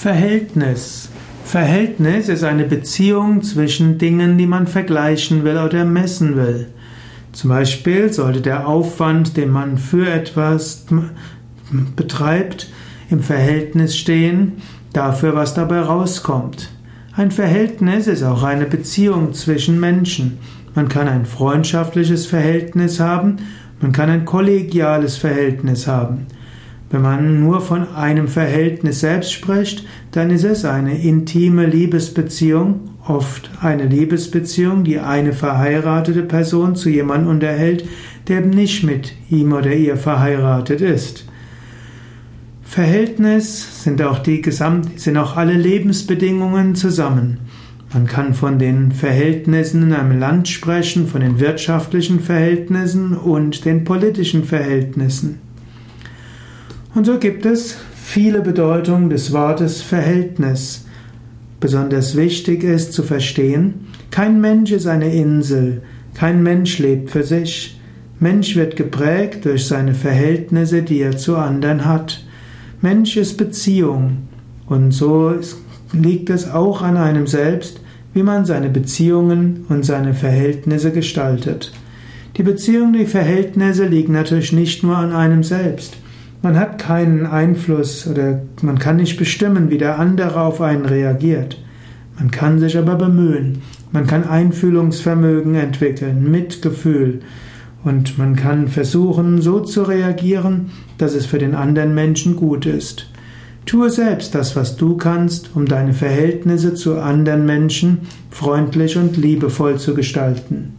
Verhältnis. Verhältnis ist eine Beziehung zwischen Dingen, die man vergleichen will oder messen will. Zum Beispiel sollte der Aufwand, den man für etwas betreibt, im Verhältnis stehen dafür, was dabei rauskommt. Ein Verhältnis ist auch eine Beziehung zwischen Menschen. Man kann ein freundschaftliches Verhältnis haben, man kann ein kollegiales Verhältnis haben. Wenn man nur von einem Verhältnis selbst spricht, dann ist es eine intime Liebesbeziehung, oft eine Liebesbeziehung, die eine verheiratete Person zu jemandem unterhält, der nicht mit ihm oder ihr verheiratet ist. Verhältnis sind auch die gesamt, sind auch alle Lebensbedingungen zusammen. Man kann von den Verhältnissen in einem Land sprechen, von den wirtschaftlichen Verhältnissen und den politischen Verhältnissen. Und so gibt es viele Bedeutungen des Wortes Verhältnis. Besonders wichtig ist zu verstehen, kein Mensch ist eine Insel, kein Mensch lebt für sich. Mensch wird geprägt durch seine Verhältnisse, die er zu anderen hat. Mensch ist Beziehung. Und so liegt es auch an einem selbst, wie man seine Beziehungen und seine Verhältnisse gestaltet. Die Beziehungen, die Verhältnisse liegen natürlich nicht nur an einem selbst. Man hat keinen Einfluss oder man kann nicht bestimmen, wie der andere auf einen reagiert. Man kann sich aber bemühen. Man kann Einfühlungsvermögen entwickeln, Mitgefühl. Und man kann versuchen, so zu reagieren, dass es für den anderen Menschen gut ist. Tue selbst das, was du kannst, um deine Verhältnisse zu anderen Menschen freundlich und liebevoll zu gestalten.